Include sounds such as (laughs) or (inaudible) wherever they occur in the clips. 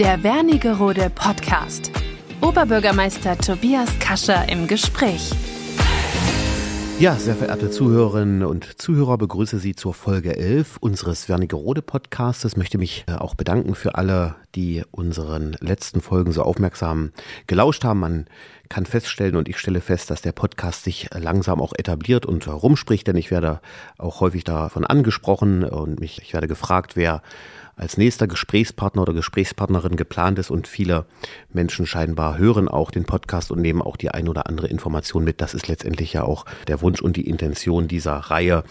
Der Wernigerode Podcast. Oberbürgermeister Tobias Kascher im Gespräch. Ja, sehr verehrte Zuhörerinnen und Zuhörer, begrüße Sie zur Folge 11 unseres Wernigerode Podcastes. Möchte mich äh, auch bedanken für alle, die unseren letzten Folgen so aufmerksam gelauscht haben. Man kann feststellen und ich stelle fest, dass der Podcast sich langsam auch etabliert und rumspricht, denn ich werde auch häufig davon angesprochen und mich, ich werde gefragt, wer als nächster Gesprächspartner oder Gesprächspartnerin geplant ist und viele Menschen scheinbar hören auch den Podcast und nehmen auch die ein oder andere Information mit. Das ist letztendlich ja auch der Wunsch und die Intention dieser Reihe,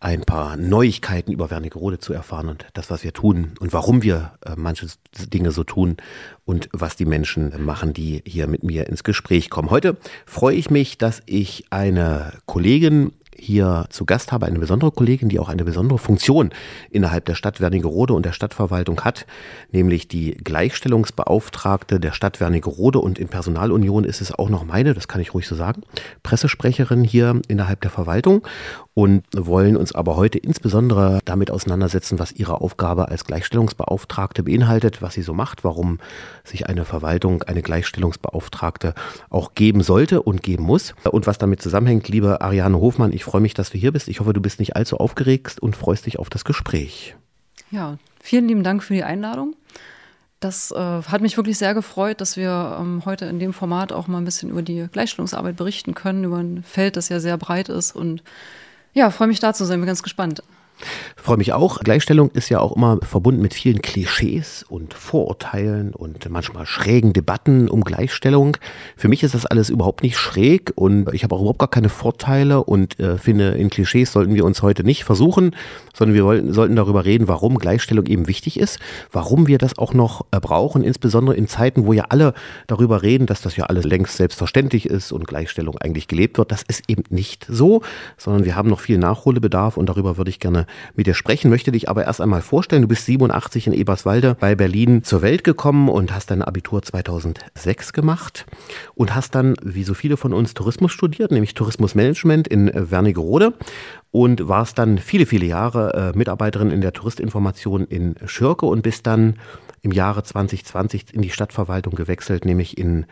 ein paar Neuigkeiten über Wernigerode zu erfahren und das, was wir tun und warum wir äh, manche Dinge so tun und was die Menschen machen, die hier mit mir ins Gespräch kommen. Heute freue ich mich, dass ich eine Kollegin hier zu Gast habe, eine besondere Kollegin, die auch eine besondere Funktion innerhalb der Stadt Wernigerode und der Stadtverwaltung hat, nämlich die Gleichstellungsbeauftragte der Stadt Wernigerode. Und in Personalunion ist es auch noch meine, das kann ich ruhig so sagen, Pressesprecherin hier innerhalb der Verwaltung und wollen uns aber heute insbesondere damit auseinandersetzen, was ihre Aufgabe als Gleichstellungsbeauftragte beinhaltet, was sie so macht, warum sich eine Verwaltung eine Gleichstellungsbeauftragte auch geben sollte und geben muss und was damit zusammenhängt. Liebe Ariane Hofmann, ich freue mich, dass du hier bist. Ich hoffe, du bist nicht allzu aufgeregt und freust dich auf das Gespräch. Ja, vielen lieben Dank für die Einladung. Das äh, hat mich wirklich sehr gefreut, dass wir ähm, heute in dem Format auch mal ein bisschen über die Gleichstellungsarbeit berichten können, über ein Feld, das ja sehr breit ist und ja, freue mich da zu sein, bin ganz gespannt. Freue mich auch. Gleichstellung ist ja auch immer verbunden mit vielen Klischees und Vorurteilen und manchmal schrägen Debatten um Gleichstellung. Für mich ist das alles überhaupt nicht schräg und ich habe auch überhaupt gar keine Vorteile und äh, finde, in Klischees sollten wir uns heute nicht versuchen, sondern wir wollten, sollten darüber reden, warum Gleichstellung eben wichtig ist, warum wir das auch noch äh, brauchen, insbesondere in Zeiten, wo ja alle darüber reden, dass das ja alles längst selbstverständlich ist und Gleichstellung eigentlich gelebt wird. Das ist eben nicht so, sondern wir haben noch viel Nachholbedarf und darüber würde ich gerne mit dir sprechen, möchte dich aber erst einmal vorstellen. Du bist 87 in Eberswalde bei Berlin zur Welt gekommen und hast dein Abitur 2006 gemacht und hast dann, wie so viele von uns, Tourismus studiert, nämlich Tourismusmanagement in Wernigerode und warst dann viele, viele Jahre äh, Mitarbeiterin in der Touristinformation in Schirke und bist dann im Jahre 2020 in die Stadtverwaltung gewechselt, nämlich in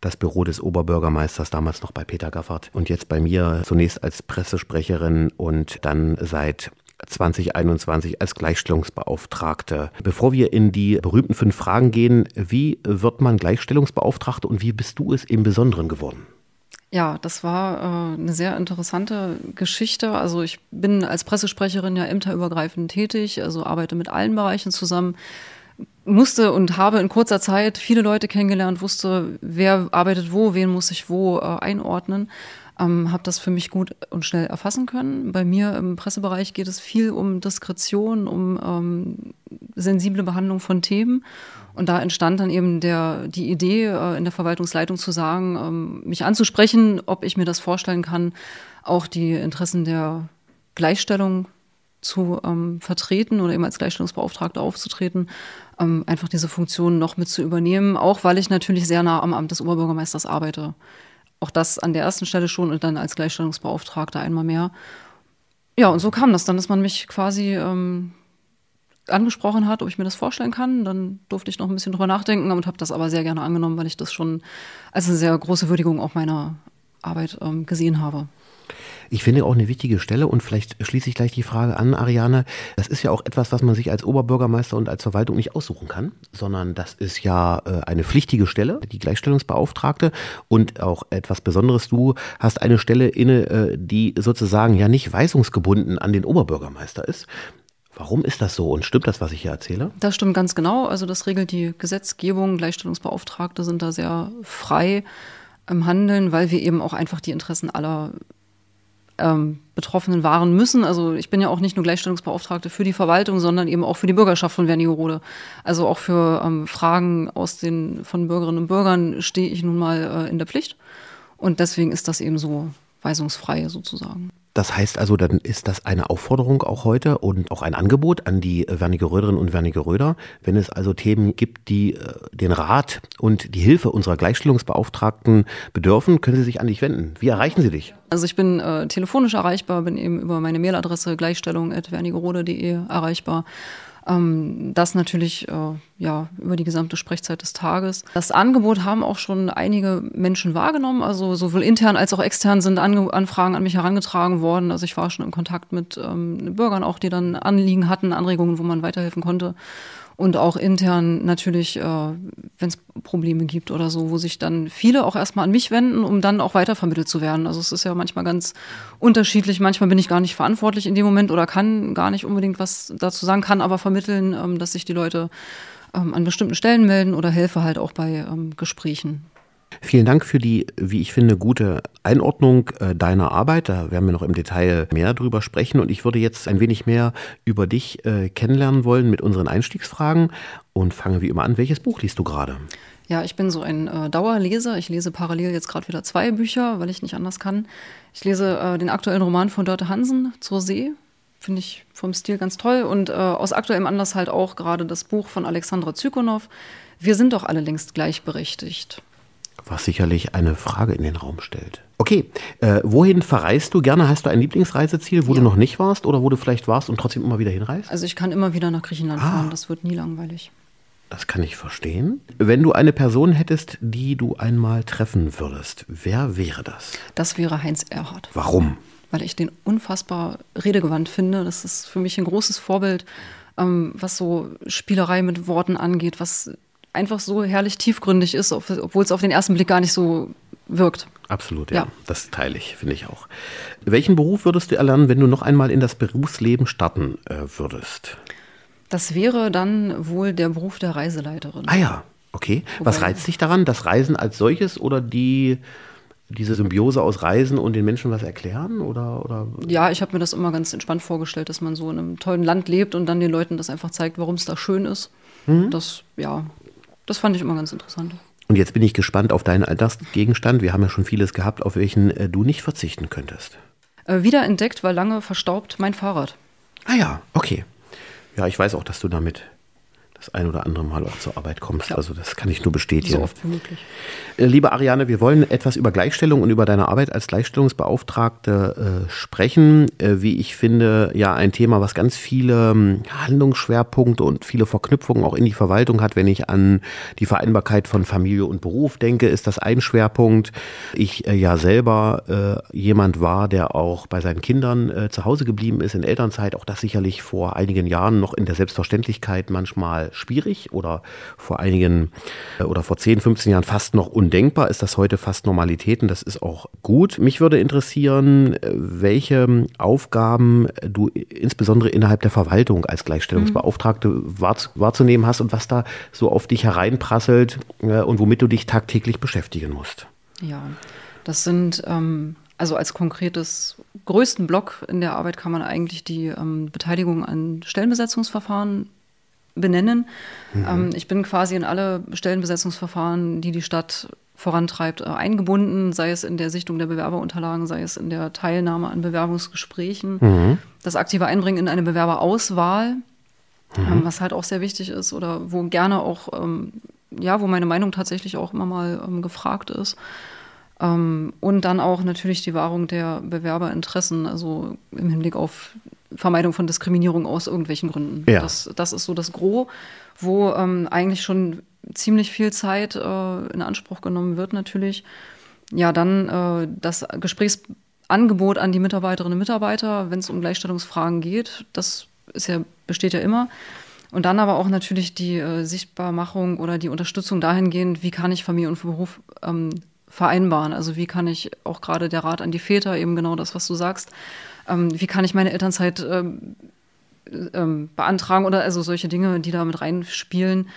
das Büro des Oberbürgermeisters, damals noch bei Peter Gaffert und jetzt bei mir zunächst als Pressesprecherin und dann seit 2021 als Gleichstellungsbeauftragte. Bevor wir in die berühmten fünf Fragen gehen, wie wird man Gleichstellungsbeauftragte und wie bist du es im Besonderen geworden? Ja, das war äh, eine sehr interessante Geschichte. Also ich bin als Pressesprecherin ja ämterübergreifend tätig, also arbeite mit allen Bereichen zusammen, musste und habe in kurzer Zeit viele Leute kennengelernt, wusste, wer arbeitet wo, wen muss ich wo äh, einordnen ähm, habe das für mich gut und schnell erfassen können. Bei mir im Pressebereich geht es viel um Diskretion, um ähm, sensible Behandlung von Themen. Und da entstand dann eben der, die Idee äh, in der Verwaltungsleitung zu sagen, ähm, mich anzusprechen, ob ich mir das vorstellen kann, auch die Interessen der Gleichstellung zu ähm, vertreten oder eben als Gleichstellungsbeauftragte aufzutreten, ähm, einfach diese Funktion noch mit zu übernehmen, auch weil ich natürlich sehr nah am Amt des Oberbürgermeisters arbeite. Auch das an der ersten Stelle schon und dann als Gleichstellungsbeauftragter einmal mehr. Ja, und so kam das dann, dass man mich quasi ähm, angesprochen hat, ob ich mir das vorstellen kann. Dann durfte ich noch ein bisschen drüber nachdenken und habe das aber sehr gerne angenommen, weil ich das schon als eine sehr große Würdigung auch meiner Arbeit ähm, gesehen habe. Ich finde auch eine wichtige Stelle und vielleicht schließe ich gleich die Frage an, Ariane. Das ist ja auch etwas, was man sich als Oberbürgermeister und als Verwaltung nicht aussuchen kann, sondern das ist ja äh, eine pflichtige Stelle, die Gleichstellungsbeauftragte und auch etwas Besonderes. Du hast eine Stelle inne, äh, die sozusagen ja nicht weisungsgebunden an den Oberbürgermeister ist. Warum ist das so und stimmt das, was ich hier erzähle? Das stimmt ganz genau. Also das regelt die Gesetzgebung. Gleichstellungsbeauftragte sind da sehr frei im Handeln, weil wir eben auch einfach die Interessen aller ähm, Betroffenen wahren müssen. Also ich bin ja auch nicht nur Gleichstellungsbeauftragte für die Verwaltung, sondern eben auch für die Bürgerschaft von Wernigerode. Also auch für ähm, Fragen aus den, von Bürgerinnen und Bürgern stehe ich nun mal äh, in der Pflicht. Und deswegen ist das eben so weisungsfrei sozusagen. Das heißt also, dann ist das eine Aufforderung auch heute und auch ein Angebot an die Wernigeröderinnen und Wernigeröder. Wenn es also Themen gibt, die äh, den Rat und die Hilfe unserer Gleichstellungsbeauftragten bedürfen, können Sie sich an dich wenden. Wie erreichen Sie dich? Also ich bin äh, telefonisch erreichbar, bin eben über meine Mailadresse gleichstellung.wernigerode.de erreichbar. Ähm, das natürlich äh, ja, über die gesamte Sprechzeit des Tages. Das Angebot haben auch schon einige Menschen wahrgenommen, also sowohl intern als auch extern sind Ange Anfragen an mich herangetragen worden. Also ich war schon in Kontakt mit ähm, Bürgern auch, die dann Anliegen hatten, Anregungen, wo man weiterhelfen konnte und auch intern natürlich, äh, wenn es Probleme gibt oder so, wo sich dann viele auch erstmal an mich wenden, um dann auch weitervermittelt zu werden. Also es ist ja manchmal ganz unterschiedlich. Manchmal bin ich gar nicht verantwortlich in dem Moment oder kann gar nicht unbedingt was dazu sagen, kann aber vermitteln, ähm, dass sich die Leute ähm, an bestimmten Stellen melden oder helfe halt auch bei ähm, Gesprächen. Vielen Dank für die, wie ich finde, gute Einordnung äh, deiner Arbeit. Da werden wir noch im Detail mehr drüber sprechen. Und ich würde jetzt ein wenig mehr über dich äh, kennenlernen wollen mit unseren Einstiegsfragen und fange wie immer an. Welches Buch liest du gerade? Ja, ich bin so ein äh, Dauerleser. Ich lese parallel jetzt gerade wieder zwei Bücher, weil ich nicht anders kann. Ich lese äh, den aktuellen Roman von Dörte Hansen zur See. Finde ich vom Stil ganz toll. Und äh, aus aktuellem Anlass halt auch gerade das Buch von Alexandra Zykonow. Wir sind doch alle längst gleichberechtigt was sicherlich eine Frage in den Raum stellt. Okay, äh, wohin verreist du gerne? Hast du ein Lieblingsreiseziel, wo ja. du noch nicht warst oder wo du vielleicht warst und trotzdem immer wieder hinreist? Also ich kann immer wieder nach Griechenland ah. fahren, das wird nie langweilig. Das kann ich verstehen. Wenn du eine Person hättest, die du einmal treffen würdest, wer wäre das? Das wäre Heinz Erhardt. Warum? Weil ich den unfassbar redegewandt finde. Das ist für mich ein großes Vorbild, ähm, was so Spielerei mit Worten angeht, was einfach so herrlich tiefgründig ist, obwohl es auf den ersten Blick gar nicht so wirkt. Absolut, ja. ja. Das teile ich, finde ich auch. Welchen Beruf würdest du erlernen, wenn du noch einmal in das Berufsleben starten äh, würdest? Das wäre dann wohl der Beruf der Reiseleiterin. Ah ja, okay. Wobei Was reizt dich daran? Das Reisen als solches oder die diese Symbiose aus Reisen und den Menschen was erklären? Oder, oder? Ja, ich habe mir das immer ganz entspannt vorgestellt, dass man so in einem tollen Land lebt und dann den Leuten das einfach zeigt, warum es da schön ist. Mhm. Das, ja, das fand ich immer ganz interessant. Und jetzt bin ich gespannt auf deinen Alltagsgegenstand. Wir haben ja schon vieles gehabt, auf welchen äh, du nicht verzichten könntest. Äh, wiederentdeckt, war lange verstaubt, mein Fahrrad. Ah ja, okay. Ja, ich weiß auch, dass du damit das ein oder andere Mal auch zur Arbeit kommst. Ja. Also das kann ich nur bestätigen. So oft wie möglich. Äh, liebe Ariane, wir wollen etwas über Gleichstellung und über deine Arbeit als Gleichstellungsbeauftragte äh, sprechen. Äh, wie ich finde, ja ein Thema, was ganz viele ähm, Handlungsschwerpunkte und viele Verknüpfungen auch in die Verwaltung hat. Wenn ich an die Vereinbarkeit von Familie und Beruf denke, ist das ein Schwerpunkt. Ich äh, ja selber äh, jemand war, der auch bei seinen Kindern äh, zu Hause geblieben ist in Elternzeit. Auch das sicherlich vor einigen Jahren noch in der Selbstverständlichkeit manchmal schwierig oder vor einigen äh, oder vor 10, 15 Jahren fast noch undenkbar, ist das heute fast Normalität und das ist auch gut. Mich würde interessieren, äh, welche Aufgaben du insbesondere innerhalb der Verwaltung als Gleichstellungsbeauftragte mhm. wahrzunehmen hast und was da so auf dich hereinprasselt äh, und womit du dich tagtäglich beschäftigen musst. Ja, das sind ähm also als konkretes größten Block in der Arbeit kann man eigentlich die ähm, Beteiligung an Stellenbesetzungsverfahren benennen. Mhm. Ähm, ich bin quasi in alle Stellenbesetzungsverfahren, die die Stadt vorantreibt, äh, eingebunden, sei es in der Sichtung der Bewerberunterlagen, sei es in der Teilnahme an Bewerbungsgesprächen, mhm. das aktive Einbringen in eine Bewerberauswahl, mhm. ähm, was halt auch sehr wichtig ist oder wo gerne auch, ähm, ja, wo meine Meinung tatsächlich auch immer mal ähm, gefragt ist. Ähm, und dann auch natürlich die Wahrung der Bewerberinteressen, also im Hinblick auf Vermeidung von Diskriminierung aus irgendwelchen Gründen. Ja. Das, das ist so das Gros, wo ähm, eigentlich schon ziemlich viel Zeit äh, in Anspruch genommen wird, natürlich. Ja, dann äh, das Gesprächsangebot an die Mitarbeiterinnen und Mitarbeiter, wenn es um Gleichstellungsfragen geht, das ist ja, besteht ja immer. Und dann aber auch natürlich die äh, Sichtbarmachung oder die Unterstützung dahingehend, wie kann ich Familie und Beruf ähm, vereinbaren? Also wie kann ich auch gerade der Rat an die Väter, eben genau das, was du sagst, ähm, wie kann ich meine Elternzeit ähm, ähm, beantragen oder also solche Dinge, die da mit reinspielen.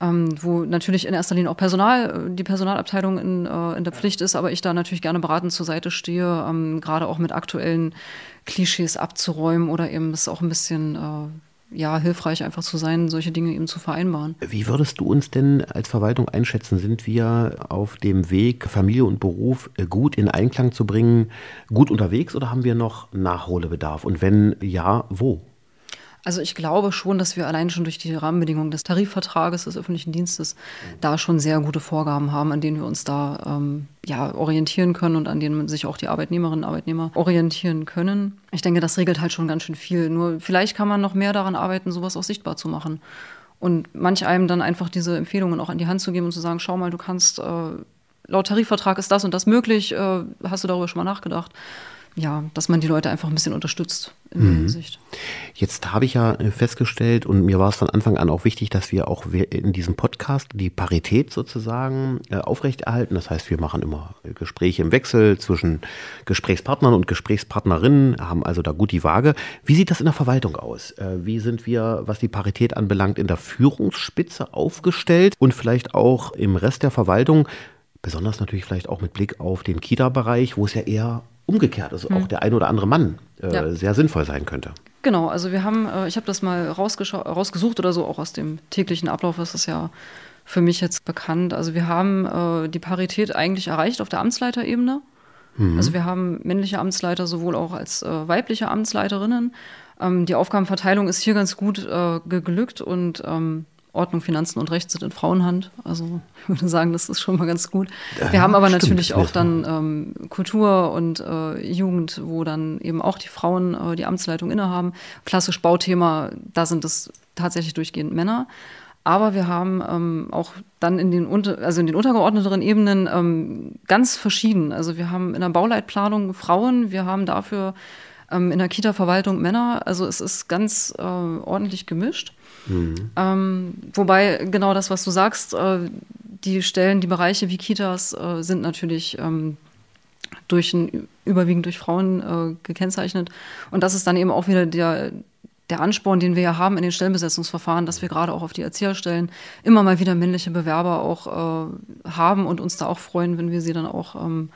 Ähm, wo natürlich in erster Linie auch Personal, die Personalabteilung in, äh, in der Pflicht ist, aber ich da natürlich gerne beratend zur Seite stehe, ähm, gerade auch mit aktuellen Klischees abzuräumen oder eben es auch ein bisschen äh, ja, hilfreich einfach zu sein, solche Dinge eben zu vereinbaren. Wie würdest du uns denn als Verwaltung einschätzen? Sind wir auf dem Weg, Familie und Beruf äh, gut in Einklang zu bringen, gut unterwegs oder haben wir noch Nachholbedarf? Und wenn ja, wo? Also ich glaube schon, dass wir allein schon durch die Rahmenbedingungen des Tarifvertrages des öffentlichen Dienstes da schon sehr gute Vorgaben haben, an denen wir uns da ähm, ja, orientieren können und an denen sich auch die Arbeitnehmerinnen und Arbeitnehmer orientieren können. Ich denke, das regelt halt schon ganz schön viel. Nur vielleicht kann man noch mehr daran arbeiten, sowas auch sichtbar zu machen Und manch einem dann einfach diese Empfehlungen auch an die Hand zu geben und zu sagen, schau mal, du kannst, äh, laut Tarifvertrag ist das und das möglich, äh, hast du darüber schon mal nachgedacht? Ja, dass man die Leute einfach ein bisschen unterstützt in der mhm. Hinsicht. Jetzt habe ich ja äh, festgestellt und mir war es von Anfang an auch wichtig, dass wir auch in diesem Podcast die Parität sozusagen äh, aufrechterhalten. Das heißt, wir machen immer Gespräche im Wechsel zwischen Gesprächspartnern und Gesprächspartnerinnen, haben also da gut die Waage. Wie sieht das in der Verwaltung aus? Äh, wie sind wir, was die Parität anbelangt, in der Führungsspitze aufgestellt und vielleicht auch im Rest der Verwaltung? Besonders natürlich vielleicht auch mit Blick auf den Kita-Bereich, wo es ja eher umgekehrt hm. auch der ein oder andere Mann äh, ja. sehr sinnvoll sein könnte. Genau, also wir haben, äh, ich habe das mal rausgesucht oder so, auch aus dem täglichen Ablauf ist das ja für mich jetzt bekannt. Also wir haben äh, die Parität eigentlich erreicht auf der Amtsleiterebene. Mhm. Also wir haben männliche Amtsleiter sowohl auch als äh, weibliche Amtsleiterinnen. Ähm, die Aufgabenverteilung ist hier ganz gut äh, geglückt und ähm, Ordnung, Finanzen und Recht sind in Frauenhand. Also (laughs) ich würde sagen, das ist schon mal ganz gut. Wir haben aber natürlich auch dann ähm, Kultur und äh, Jugend, wo dann eben auch die Frauen äh, die Amtsleitung innehaben. Klassisch Bauthema, da sind es tatsächlich durchgehend Männer. Aber wir haben ähm, auch dann in den, unter, also in den untergeordneteren Ebenen ähm, ganz verschieden. Also wir haben in der Bauleitplanung Frauen, wir haben dafür ähm, in der Kita-Verwaltung Männer. Also es ist ganz äh, ordentlich gemischt. Mhm. Ähm, wobei genau das, was du sagst, äh, die Stellen, die Bereiche wie Kitas äh, sind natürlich ähm, durch ein, überwiegend durch Frauen äh, gekennzeichnet. Und das ist dann eben auch wieder der, der Ansporn, den wir ja haben in den Stellenbesetzungsverfahren, dass wir gerade auch auf die Erzieherstellen immer mal wieder männliche Bewerber auch äh, haben und uns da auch freuen, wenn wir sie dann auch ähm,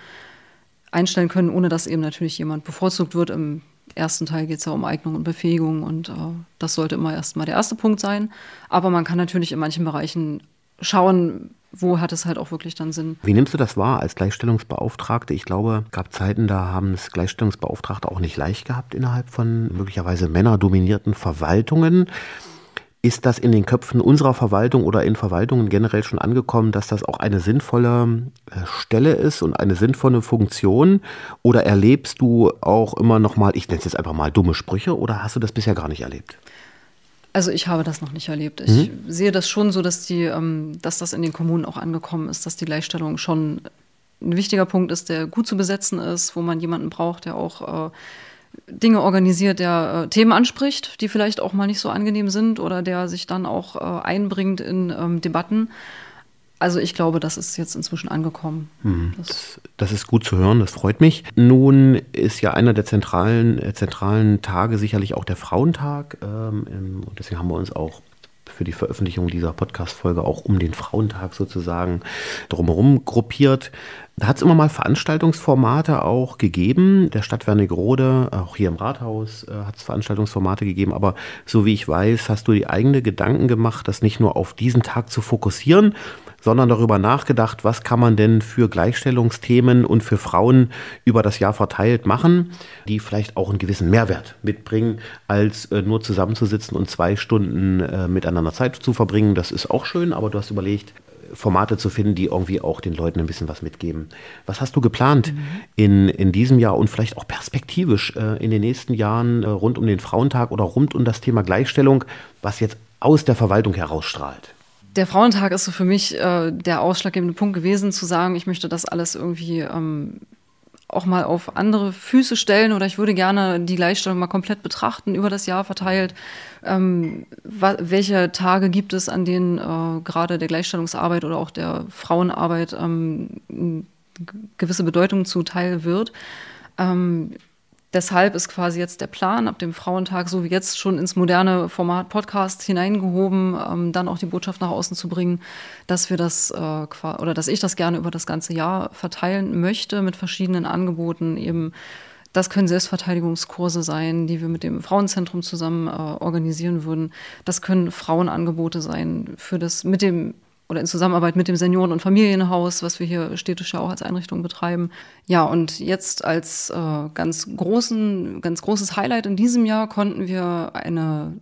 einstellen können, ohne dass eben natürlich jemand bevorzugt wird im ersten Teil geht es ja um Eignung und Befähigung und äh, das sollte immer erstmal der erste Punkt sein. Aber man kann natürlich in manchen Bereichen schauen, wo hat es halt auch wirklich dann Sinn. Wie nimmst du das wahr als Gleichstellungsbeauftragte? Ich glaube, es gab Zeiten, da haben es Gleichstellungsbeauftragte auch nicht leicht gehabt innerhalb von möglicherweise männerdominierten Verwaltungen. Ist das in den Köpfen unserer Verwaltung oder in Verwaltungen generell schon angekommen, dass das auch eine sinnvolle äh, Stelle ist und eine sinnvolle Funktion? Oder erlebst du auch immer noch mal, ich nenne es jetzt einfach mal dumme Sprüche, oder hast du das bisher gar nicht erlebt? Also ich habe das noch nicht erlebt. Ich mhm. sehe das schon so, dass die, ähm, dass das in den Kommunen auch angekommen ist, dass die Gleichstellung schon ein wichtiger Punkt ist, der gut zu besetzen ist, wo man jemanden braucht, der auch äh, Dinge organisiert, der äh, Themen anspricht, die vielleicht auch mal nicht so angenehm sind oder der sich dann auch äh, einbringt in ähm, Debatten. Also ich glaube, das ist jetzt inzwischen angekommen. Mhm. Das, das, ist gut zu hören, das freut mich. Nun ist ja einer der zentralen, äh, zentralen Tage sicherlich auch der Frauentag. Ähm, und deswegen haben wir uns auch für die Veröffentlichung dieser Podcast-Folge auch um den Frauentag sozusagen drumherum gruppiert. Da hat es immer mal Veranstaltungsformate auch gegeben. Der Stadt Wernigerode, auch hier im Rathaus, äh, hat es Veranstaltungsformate gegeben. Aber so wie ich weiß, hast du die eigene Gedanken gemacht, das nicht nur auf diesen Tag zu fokussieren, sondern darüber nachgedacht, was kann man denn für Gleichstellungsthemen und für Frauen über das Jahr verteilt machen, die vielleicht auch einen gewissen Mehrwert mitbringen, als äh, nur zusammenzusitzen und zwei Stunden äh, miteinander Zeit zu verbringen. Das ist auch schön, aber du hast überlegt, Formate zu finden, die irgendwie auch den Leuten ein bisschen was mitgeben. Was hast du geplant mhm. in, in diesem Jahr und vielleicht auch perspektivisch äh, in den nächsten Jahren äh, rund um den Frauentag oder rund um das Thema Gleichstellung, was jetzt aus der Verwaltung herausstrahlt? Der Frauentag ist so für mich äh, der ausschlaggebende Punkt gewesen, zu sagen, ich möchte das alles irgendwie ähm, auch mal auf andere Füße stellen oder ich würde gerne die Gleichstellung mal komplett betrachten, über das Jahr verteilt. Ähm, welche Tage gibt es, an denen äh, gerade der Gleichstellungsarbeit oder auch der Frauenarbeit ähm, gewisse Bedeutung zuteil wird? Ähm, Deshalb ist quasi jetzt der Plan, ab dem Frauentag, so wie jetzt schon ins moderne Format Podcast hineingehoben, ähm, dann auch die Botschaft nach außen zu bringen, dass wir das äh, oder dass ich das gerne über das ganze Jahr verteilen möchte mit verschiedenen Angeboten eben. Das können Selbstverteidigungskurse sein, die wir mit dem Frauenzentrum zusammen äh, organisieren würden. Das können Frauenangebote sein für das mit dem oder in Zusammenarbeit mit dem Senioren- und Familienhaus, was wir hier städtisch ja auch als Einrichtung betreiben. Ja, und jetzt als äh, ganz großen, ganz großes Highlight in diesem Jahr konnten wir eine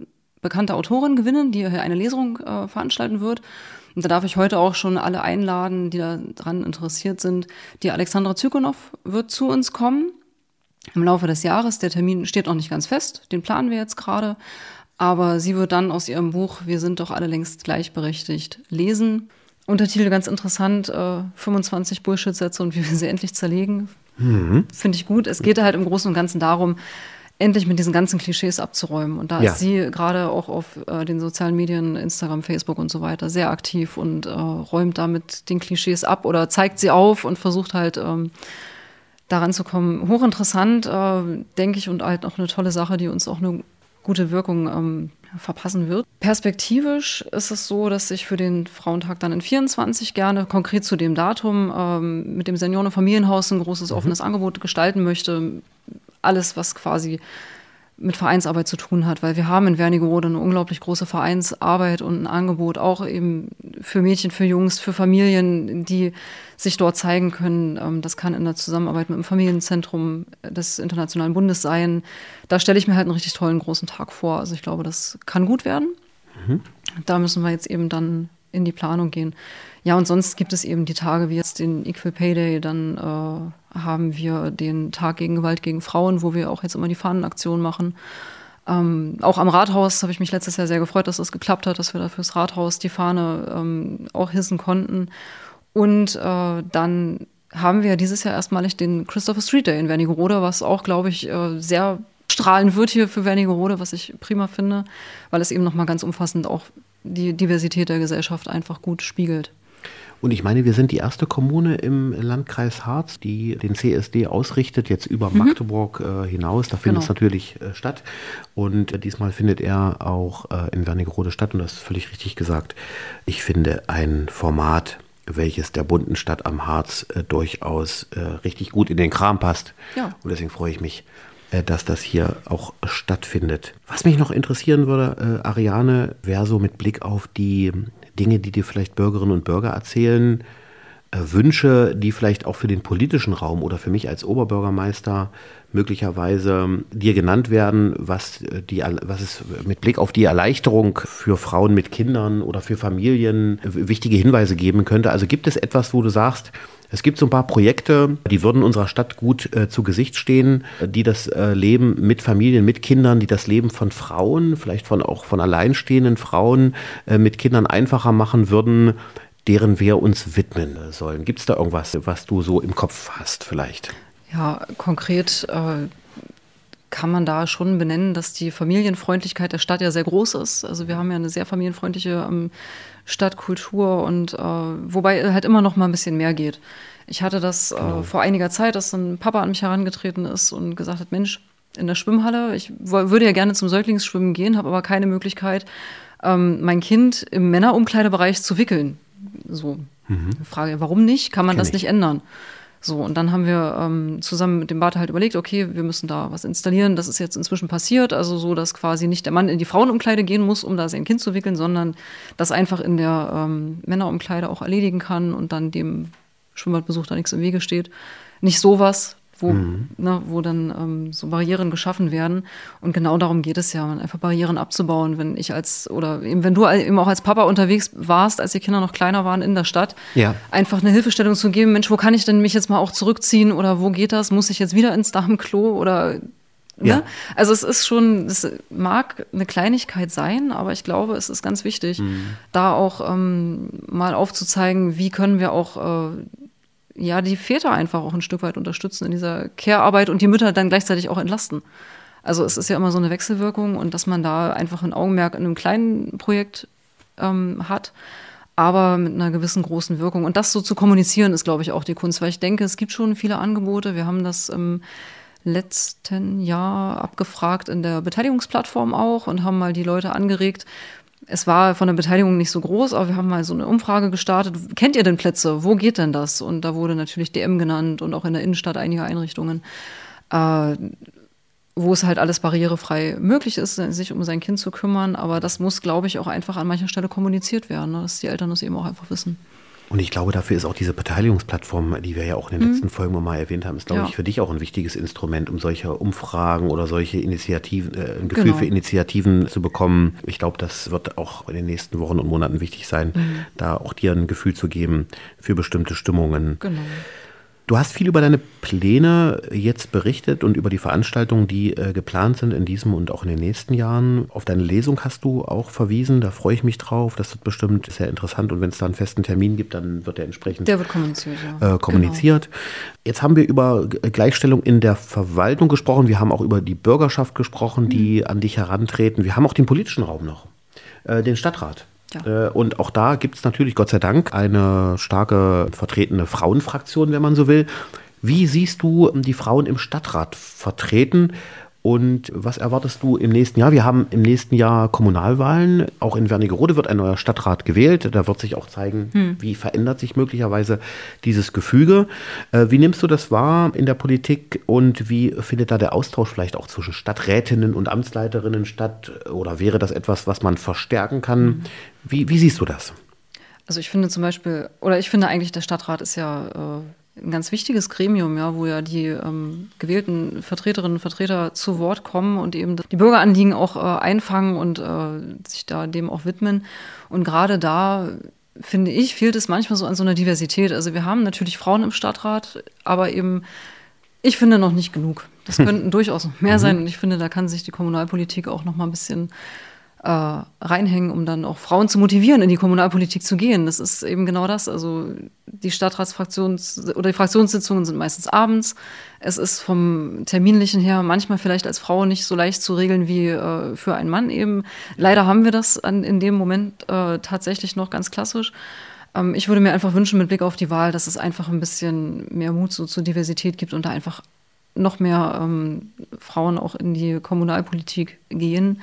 bekannte Autorin gewinnen, die hier eine Lesung äh, veranstalten wird. Und da darf ich heute auch schon alle einladen, die daran interessiert sind. Die Alexandra Zykonow wird zu uns kommen im Laufe des Jahres. Der Termin steht noch nicht ganz fest, den planen wir jetzt gerade. Aber sie wird dann aus ihrem Buch Wir sind doch alle längst gleichberechtigt lesen. Untertitel ganz interessant, äh, 25 Bullshit-Sätze und wie wir sie endlich zerlegen. Mhm. Finde ich gut. Es geht halt im Großen und Ganzen darum, endlich mit diesen ganzen Klischees abzuräumen. Und da ja. ist sie gerade auch auf äh, den sozialen Medien, Instagram, Facebook und so weiter, sehr aktiv und äh, räumt damit den Klischees ab oder zeigt sie auf und versucht halt ähm, daran zu kommen. Hochinteressant, äh, denke ich, und halt auch eine tolle Sache, die uns auch eine gute Wirkung ähm, verpassen wird. Perspektivisch ist es so, dass ich für den Frauentag dann in 24 gerne konkret zu dem Datum ähm, mit dem Senioren- und Familienhaus ein großes mhm. offenes Angebot gestalten möchte. Alles, was quasi mit Vereinsarbeit zu tun hat, weil wir haben in Wernigerode eine unglaublich große Vereinsarbeit und ein Angebot auch eben für Mädchen, für Jungs, für Familien, die sich dort zeigen können. Ähm, das kann in der Zusammenarbeit mit dem Familienzentrum des Internationalen Bundes sein. Da stelle ich mir halt einen richtig tollen großen Tag vor. Also ich glaube, das kann gut werden. Mhm. Da müssen wir jetzt eben dann in die Planung gehen. Ja, und sonst gibt es eben die Tage wie jetzt den Equal Pay Day, dann äh, haben wir den Tag gegen Gewalt gegen Frauen, wo wir auch jetzt immer die Fahnenaktion machen. Ähm, auch am Rathaus habe ich mich letztes Jahr sehr gefreut, dass das geklappt hat, dass wir da fürs Rathaus die Fahne ähm, auch hissen konnten. Und äh, dann haben wir dieses Jahr erstmalig den Christopher Street Day in Wernigerode, was auch, glaube ich, äh, sehr strahlen wird hier für Wernigerode, was ich prima finde, weil es eben nochmal ganz umfassend auch die Diversität der Gesellschaft einfach gut spiegelt. Und ich meine, wir sind die erste Kommune im Landkreis Harz, die den CSD ausrichtet, jetzt über mhm. Magdeburg äh, hinaus. Da findet genau. es natürlich äh, statt. Und äh, diesmal findet er auch äh, in Wernigerode statt. Und das ist völlig richtig gesagt. Ich finde ein Format, welches der bunten Stadt am Harz äh, durchaus äh, richtig gut in den Kram passt. Ja. Und deswegen freue ich mich, dass das hier auch stattfindet. Was mich noch interessieren würde, Ariane, wäre so mit Blick auf die Dinge, die dir vielleicht Bürgerinnen und Bürger erzählen, äh, Wünsche, die vielleicht auch für den politischen Raum oder für mich als Oberbürgermeister möglicherweise dir genannt werden, was, äh, die, was es mit Blick auf die Erleichterung für Frauen mit Kindern oder für Familien wichtige Hinweise geben könnte. Also gibt es etwas, wo du sagst, es gibt so ein paar Projekte, die würden unserer Stadt gut äh, zu Gesicht stehen, die das äh, Leben mit Familien, mit Kindern, die das Leben von Frauen, vielleicht von auch von alleinstehenden Frauen äh, mit Kindern einfacher machen würden, deren wir uns widmen sollen. Gibt es da irgendwas, was du so im Kopf hast vielleicht? Ja, konkret äh, kann man da schon benennen, dass die Familienfreundlichkeit der Stadt ja sehr groß ist. Also wir haben ja eine sehr familienfreundliche ähm, Stadtkultur und äh, wobei halt immer noch mal ein bisschen mehr geht. Ich hatte das äh, genau. vor einiger Zeit, dass ein Papa an mich herangetreten ist und gesagt hat, Mensch, in der Schwimmhalle, ich würde ja gerne zum Säuglingsschwimmen gehen, habe aber keine Möglichkeit, ähm, mein Kind im Männerumkleidebereich zu wickeln. So, mhm. Frage, warum nicht? Kann man Kenn das ich. nicht ändern? So, und dann haben wir ähm, zusammen mit dem Bart halt überlegt, okay, wir müssen da was installieren. Das ist jetzt inzwischen passiert, also so, dass quasi nicht der Mann in die Frauenumkleide gehen muss, um da sein Kind zu wickeln, sondern das einfach in der ähm, Männerumkleide auch erledigen kann und dann dem Schwimmbadbesuch da nichts im Wege steht. Nicht sowas, wo, mhm. ne, wo dann ähm, so Barrieren geschaffen werden. Und genau darum geht es ja, einfach Barrieren abzubauen. Wenn ich als, oder eben wenn du eben auch als Papa unterwegs warst, als die Kinder noch kleiner waren in der Stadt, ja. einfach eine Hilfestellung zu geben, Mensch, wo kann ich denn mich jetzt mal auch zurückziehen oder wo geht das? Muss ich jetzt wieder ins Darmklo oder Ne? Ja. Also es ist schon, es mag eine Kleinigkeit sein, aber ich glaube, es ist ganz wichtig, mhm. da auch ähm, mal aufzuzeigen, wie können wir auch äh, ja, die Väter einfach auch ein Stück weit unterstützen in dieser Care-Arbeit und die Mütter dann gleichzeitig auch entlasten. Also es ist ja immer so eine Wechselwirkung und dass man da einfach ein Augenmerk in einem kleinen Projekt ähm, hat, aber mit einer gewissen großen Wirkung. Und das so zu kommunizieren ist, glaube ich, auch die Kunst, weil ich denke, es gibt schon viele Angebote. Wir haben das im letzten Jahr abgefragt in der Beteiligungsplattform auch und haben mal die Leute angeregt, es war von der Beteiligung nicht so groß, aber wir haben mal so eine Umfrage gestartet. Kennt ihr denn Plätze? Wo geht denn das? Und da wurde natürlich DM genannt und auch in der Innenstadt einige Einrichtungen, äh, wo es halt alles barrierefrei möglich ist, sich um sein Kind zu kümmern. Aber das muss, glaube ich, auch einfach an mancher Stelle kommuniziert werden, ne? dass die Eltern das eben auch einfach wissen. Und ich glaube, dafür ist auch diese Beteiligungsplattform, die wir ja auch in den mhm. letzten Folgen mal erwähnt haben, ist, glaube ja. ich, für dich auch ein wichtiges Instrument, um solche Umfragen oder solche Initiativen, äh, ein Gefühl genau. für Initiativen zu bekommen. Ich glaube, das wird auch in den nächsten Wochen und Monaten wichtig sein, mhm. da auch dir ein Gefühl zu geben für bestimmte Stimmungen. Genau. Du hast viel über deine Pläne jetzt berichtet und über die Veranstaltungen, die äh, geplant sind in diesem und auch in den nächsten Jahren. Auf deine Lesung hast du auch verwiesen. Da freue ich mich drauf. Das wird bestimmt sehr interessant. Und wenn es da einen festen Termin gibt, dann wird der entsprechend der wird kommuniziert. Ja. Äh, kommuniziert. Genau. Jetzt haben wir über Gleichstellung in der Verwaltung gesprochen. Wir haben auch über die Bürgerschaft gesprochen, die mhm. an dich herantreten. Wir haben auch den politischen Raum noch, äh, den Stadtrat. Ja. Äh, und auch da gibt es natürlich, Gott sei Dank, eine starke vertretene Frauenfraktion, wenn man so will. Wie siehst du die Frauen im Stadtrat vertreten? Und was erwartest du im nächsten Jahr? Wir haben im nächsten Jahr Kommunalwahlen. Auch in Wernigerode wird ein neuer Stadtrat gewählt. Da wird sich auch zeigen, hm. wie verändert sich möglicherweise dieses Gefüge. Äh, wie nimmst du das wahr in der Politik und wie findet da der Austausch vielleicht auch zwischen Stadträtinnen und Amtsleiterinnen statt? Oder wäre das etwas, was man verstärken kann? Hm. Wie, wie siehst du das? Also ich finde zum Beispiel, oder ich finde eigentlich, der Stadtrat ist ja äh, ein ganz wichtiges Gremium, ja, wo ja die ähm, gewählten Vertreterinnen und Vertreter zu Wort kommen und eben die Bürgeranliegen auch äh, einfangen und äh, sich da dem auch widmen. Und gerade da finde ich, fehlt es manchmal so an so einer Diversität. Also wir haben natürlich Frauen im Stadtrat, aber eben, ich finde noch nicht genug. Das (laughs) könnten durchaus noch mehr mhm. sein und ich finde, da kann sich die Kommunalpolitik auch noch mal ein bisschen äh, reinhängen, um dann auch Frauen zu motivieren, in die Kommunalpolitik zu gehen. Das ist eben genau das. Also die Stadtratsfraktions- oder die Fraktionssitzungen sind meistens abends. Es ist vom Terminlichen her manchmal vielleicht als Frau nicht so leicht zu regeln wie äh, für einen Mann eben. Leider haben wir das an, in dem Moment äh, tatsächlich noch ganz klassisch. Ähm, ich würde mir einfach wünschen, mit Blick auf die Wahl, dass es einfach ein bisschen mehr Mut so, zur Diversität gibt und da einfach noch mehr ähm, Frauen auch in die Kommunalpolitik gehen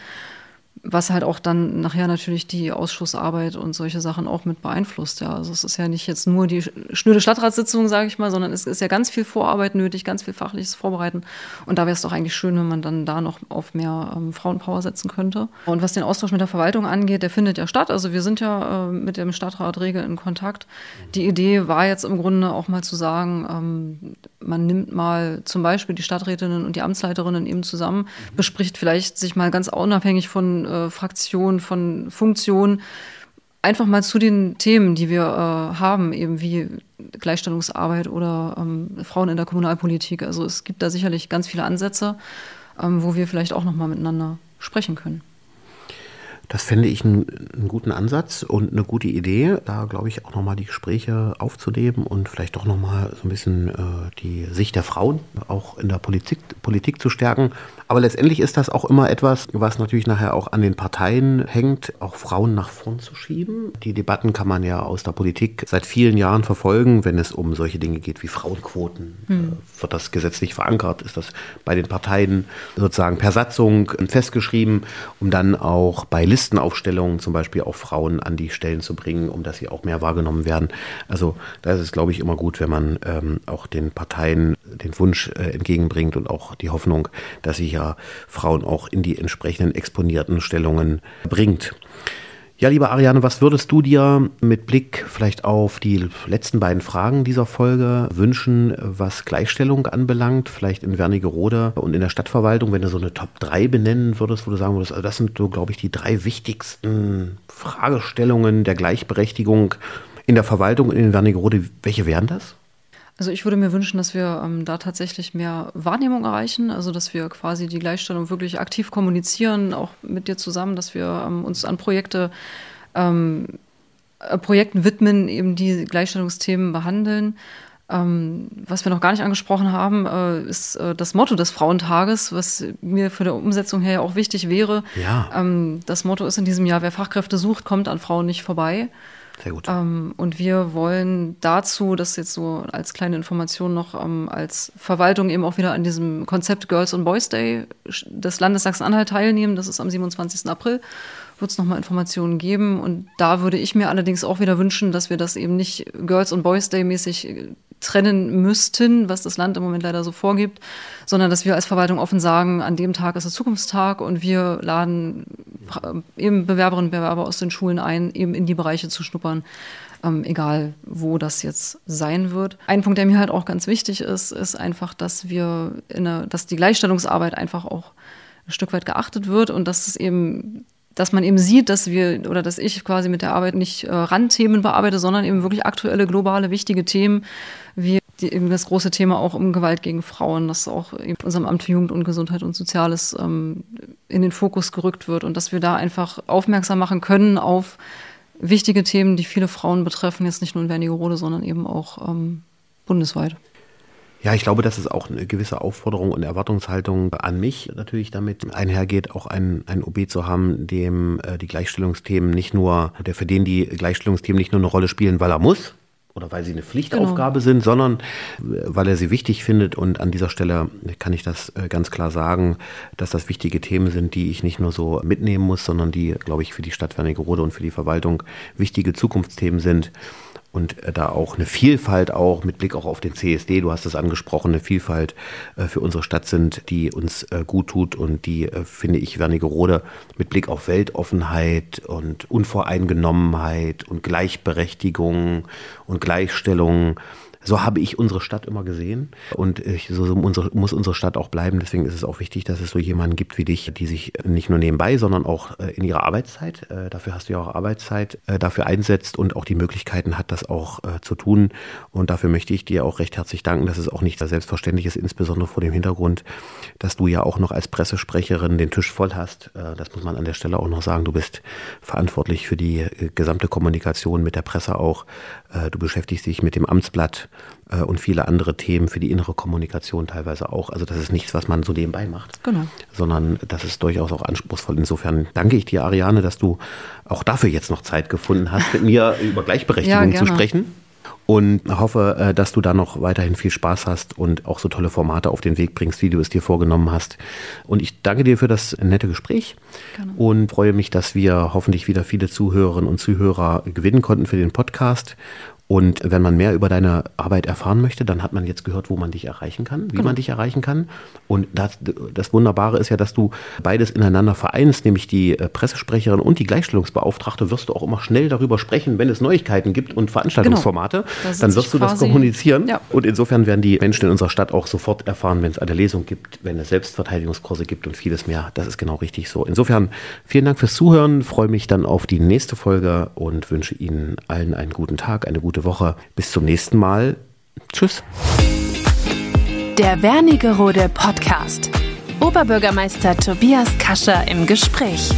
was halt auch dann nachher natürlich die Ausschussarbeit und solche Sachen auch mit beeinflusst. Ja, also es ist ja nicht jetzt nur die schnöde Stadtratssitzung, sage ich mal, sondern es ist ja ganz viel Vorarbeit nötig, ganz viel fachliches Vorbereiten. Und da wäre es doch eigentlich schön, wenn man dann da noch auf mehr ähm, Frauenpower setzen könnte. Und was den Austausch mit der Verwaltung angeht, der findet ja statt. Also wir sind ja äh, mit dem Stadtrat rege in Kontakt. Die Idee war jetzt im Grunde auch mal zu sagen, ähm, man nimmt mal zum Beispiel die Stadträtinnen und die Amtsleiterinnen eben zusammen, bespricht vielleicht sich mal ganz unabhängig von äh, Fraktion, von Funktion, einfach mal zu den Themen, die wir äh, haben, eben wie Gleichstellungsarbeit oder ähm, Frauen in der Kommunalpolitik. Also es gibt da sicherlich ganz viele Ansätze, ähm, wo wir vielleicht auch noch mal miteinander sprechen können. Das fände ich einen, einen, guten Ansatz und eine gute Idee, da glaube ich auch nochmal die Gespräche aufzunehmen und vielleicht doch nochmal so ein bisschen äh, die Sicht der Frauen auch in der Politik, Politik zu stärken. Aber letztendlich ist das auch immer etwas, was natürlich nachher auch an den Parteien hängt, auch Frauen nach vorn zu schieben. Die Debatten kann man ja aus der Politik seit vielen Jahren verfolgen, wenn es um solche Dinge geht wie Frauenquoten. Hm. Äh, wird das gesetzlich verankert? Ist das bei den Parteien sozusagen per Satzung festgeschrieben, um dann auch bei Listenaufstellungen zum Beispiel auch Frauen an die Stellen zu bringen, um dass sie auch mehr wahrgenommen werden? Also da ist es, glaube ich, immer gut, wenn man ähm, auch den Parteien den Wunsch äh, entgegenbringt und auch die Hoffnung, dass sie ja Frauen auch in die entsprechenden exponierten Stellungen bringt. Ja, liebe Ariane, was würdest du dir mit Blick vielleicht auf die letzten beiden Fragen dieser Folge wünschen, was Gleichstellung anbelangt, vielleicht in Wernigerode und in der Stadtverwaltung, wenn du so eine Top 3 benennen würdest, wo du sagen würdest, also das sind so, glaube ich, die drei wichtigsten Fragestellungen der Gleichberechtigung in der Verwaltung in Wernigerode. Welche wären das? Also ich würde mir wünschen, dass wir ähm, da tatsächlich mehr Wahrnehmung erreichen, also dass wir quasi die Gleichstellung wirklich aktiv kommunizieren, auch mit dir zusammen, dass wir ähm, uns an Projekte, ähm, äh, Projekten widmen, eben die Gleichstellungsthemen behandeln. Ähm, was wir noch gar nicht angesprochen haben, äh, ist äh, das Motto des Frauentages, was mir für die Umsetzung her ja auch wichtig wäre. Ja. Ähm, das Motto ist in diesem Jahr, wer Fachkräfte sucht, kommt an Frauen nicht vorbei. Sehr gut. Ähm, und wir wollen dazu, das jetzt so als kleine Information noch, ähm, als Verwaltung eben auch wieder an diesem Konzept Girls on Boys Day des Landes Sachsen-Anhalt teilnehmen. Das ist am 27. April. Wird es nochmal Informationen geben. Und da würde ich mir allerdings auch wieder wünschen, dass wir das eben nicht Girls on Boys Day mäßig trennen müssten, was das Land im Moment leider so vorgibt, sondern dass wir als Verwaltung offen sagen, an dem Tag ist der Zukunftstag und wir laden eben Bewerberinnen und Bewerber aus den Schulen ein, eben in die Bereiche zu schnuppern, ähm, egal wo das jetzt sein wird. Ein Punkt, der mir halt auch ganz wichtig ist, ist einfach, dass wir, eine, dass die Gleichstellungsarbeit einfach auch ein Stück weit geachtet wird und dass es eben dass man eben sieht, dass wir oder dass ich quasi mit der Arbeit nicht äh, Randthemen bearbeite, sondern eben wirklich aktuelle, globale, wichtige Themen wie die, eben das große Thema auch um Gewalt gegen Frauen, dass auch in unserem Amt für Jugend und Gesundheit und Soziales ähm, in den Fokus gerückt wird und dass wir da einfach aufmerksam machen können auf wichtige Themen, die viele Frauen betreffen, jetzt nicht nur in Wernigerode, sondern eben auch ähm, bundesweit. Ja, ich glaube, dass es auch eine gewisse Aufforderung und Erwartungshaltung an mich natürlich damit einhergeht, auch einen, einen OB zu haben, dem äh, die Gleichstellungsthemen nicht nur, der für den die Gleichstellungsthemen nicht nur eine Rolle spielen, weil er muss, oder weil sie eine Pflichtaufgabe genau. sind, sondern äh, weil er sie wichtig findet. Und an dieser Stelle kann ich das äh, ganz klar sagen, dass das wichtige Themen sind, die ich nicht nur so mitnehmen muss, sondern die, glaube ich, für die Stadt Wernigerode und für die Verwaltung wichtige Zukunftsthemen sind und äh, da auch eine Vielfalt auch mit Blick auch auf den CSD, du hast es angesprochen, eine Vielfalt äh, für unsere Stadt sind, die uns äh, gut tut und die, finde ich, Wernigerode mit Blick auf Weltoffenheit und Unvoreingenommenheit und Gleichberechtigung und Gleichstellung so habe ich unsere Stadt immer gesehen und ich, so unsere, muss unsere Stadt auch bleiben. Deswegen ist es auch wichtig, dass es so jemanden gibt wie dich, die sich nicht nur nebenbei, sondern auch äh, in ihrer Arbeitszeit, äh, dafür hast du ja auch Arbeitszeit, äh, dafür einsetzt und auch die Möglichkeiten hat, das auch zu tun. Und dafür möchte ich dir auch recht herzlich danken, dass es auch nicht selbstverständlich ist, insbesondere vor dem Hintergrund, dass du ja auch noch als Pressesprecherin den Tisch voll hast. Das muss man an der Stelle auch noch sagen. Du bist verantwortlich für die gesamte Kommunikation mit der Presse auch. Du beschäftigst dich mit dem Amtsblatt äh, und viele andere Themen für die innere Kommunikation teilweise auch. Also das ist nichts, was man so nebenbei macht, genau. sondern das ist durchaus auch anspruchsvoll. Insofern danke ich dir, Ariane, dass du auch dafür jetzt noch Zeit gefunden hast, mit mir (laughs) über Gleichberechtigung ja, zu sprechen und hoffe, äh, dass du da noch weiterhin viel Spaß hast und auch so tolle Formate auf den Weg bringst, wie du es dir vorgenommen hast. Und ich danke dir für das nette Gespräch Gerne. und freue mich, dass wir hoffentlich wieder viele Zuhörerinnen und Zuhörer gewinnen konnten für den Podcast und wenn man mehr über deine Arbeit erfahren möchte, dann hat man jetzt gehört, wo man dich erreichen kann, wie genau. man dich erreichen kann. Und das, das, Wunderbare ist ja, dass du beides ineinander vereinst, nämlich die äh, Pressesprecherin und die Gleichstellungsbeauftragte wirst du auch immer schnell darüber sprechen, wenn es Neuigkeiten gibt und Veranstaltungsformate. Genau. Dann wirst du das kommunizieren. Ja. Und insofern werden die Menschen in unserer Stadt auch sofort erfahren, wenn es eine Lesung gibt, wenn es Selbstverteidigungskurse gibt und vieles mehr. Das ist genau richtig so. Insofern vielen Dank fürs Zuhören, freue mich dann auf die nächste Folge und wünsche Ihnen allen einen guten Tag, eine gute gute Woche. Bis zum nächsten Mal. Tschüss. Der Wernigerode Podcast. Oberbürgermeister Tobias Kascher im Gespräch.